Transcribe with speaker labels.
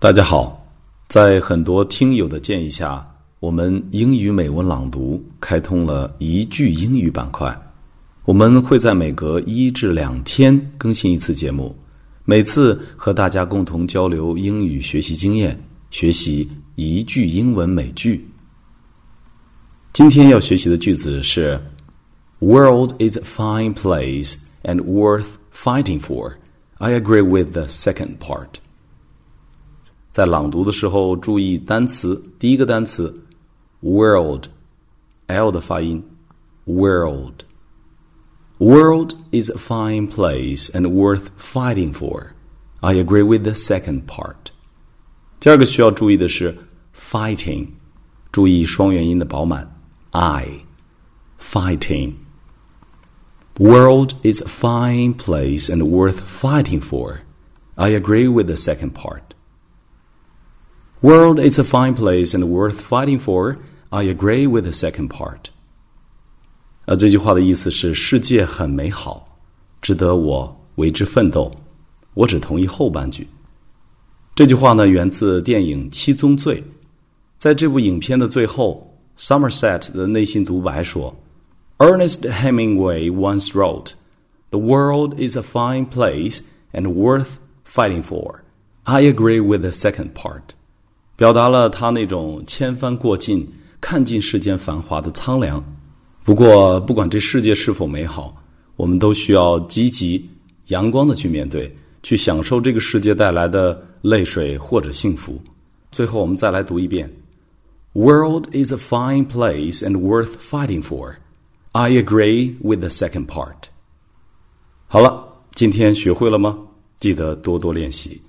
Speaker 1: 大家好，在很多听友的建议下，我们英语美文朗读开通了一句英语板块。我们会在每隔一至两天更新一次节目，每次和大家共同交流英语学习经验，学习一句英文美句。今天要学习的句子是：“World is a fine place and worth fighting for. I agree with the second part.” 在朗读的时候，注意单词。第一个单词，world，l 的发音，world。World is a fine place and worth fighting for. I agree with the second part. 第二个需要注意的是 fighting，注意双元音的饱满，i fighting。World is a fine place and worth fighting for. I agree with the second part. World is a fine place and worth fighting for. I agree with the second part. 啊，这句话的意思是世界很美好，值得我为之奋斗。我只同意后半句。这句话呢，源自电影《七宗罪》。在这部影片的最后，Somerset 的内心独白说：“Ernest Hemingway once wrote, ‘The world is a fine place and worth fighting for.’ I agree with the second part.” 表达了他那种千帆过尽、看尽世间繁华的苍凉。不过，不管这世界是否美好，我们都需要积极、阳光的去面对，去享受这个世界带来的泪水或者幸福。最后，我们再来读一遍：“World is a fine place and worth fighting for. I agree with the second part.” 好了，今天学会了吗？记得多多练习。